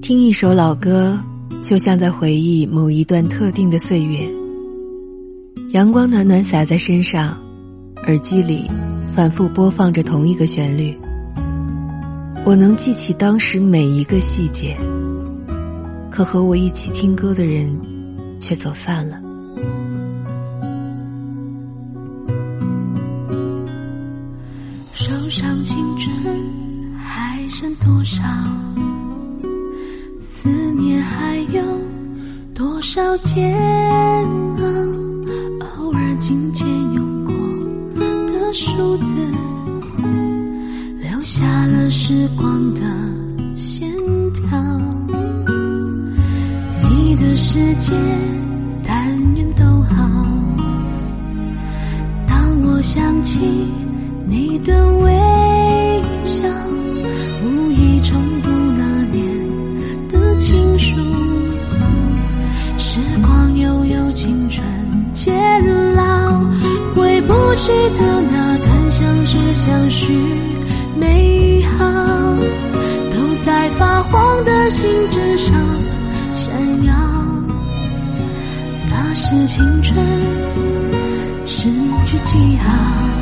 听一首老歌，就像在回忆某一段特定的岁月。阳光暖暖洒在身上，耳机里反复播放着同一个旋律。我能记起当时每一个细节，可和我一起听歌的人却走散了。手上青春剩多少？思念还有多少煎熬？偶尔紧牵用过的数字，留下了时光的线条。你的世界，但愿都好。当我想起你的微笑，重读那年的情书。时光悠悠，青春渐老，回不去的那段相知相许美好，都在发黄的信纸上闪耀。那是青春失去记号。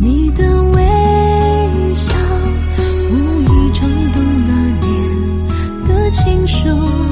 你的微笑，无意冲动那年的情书。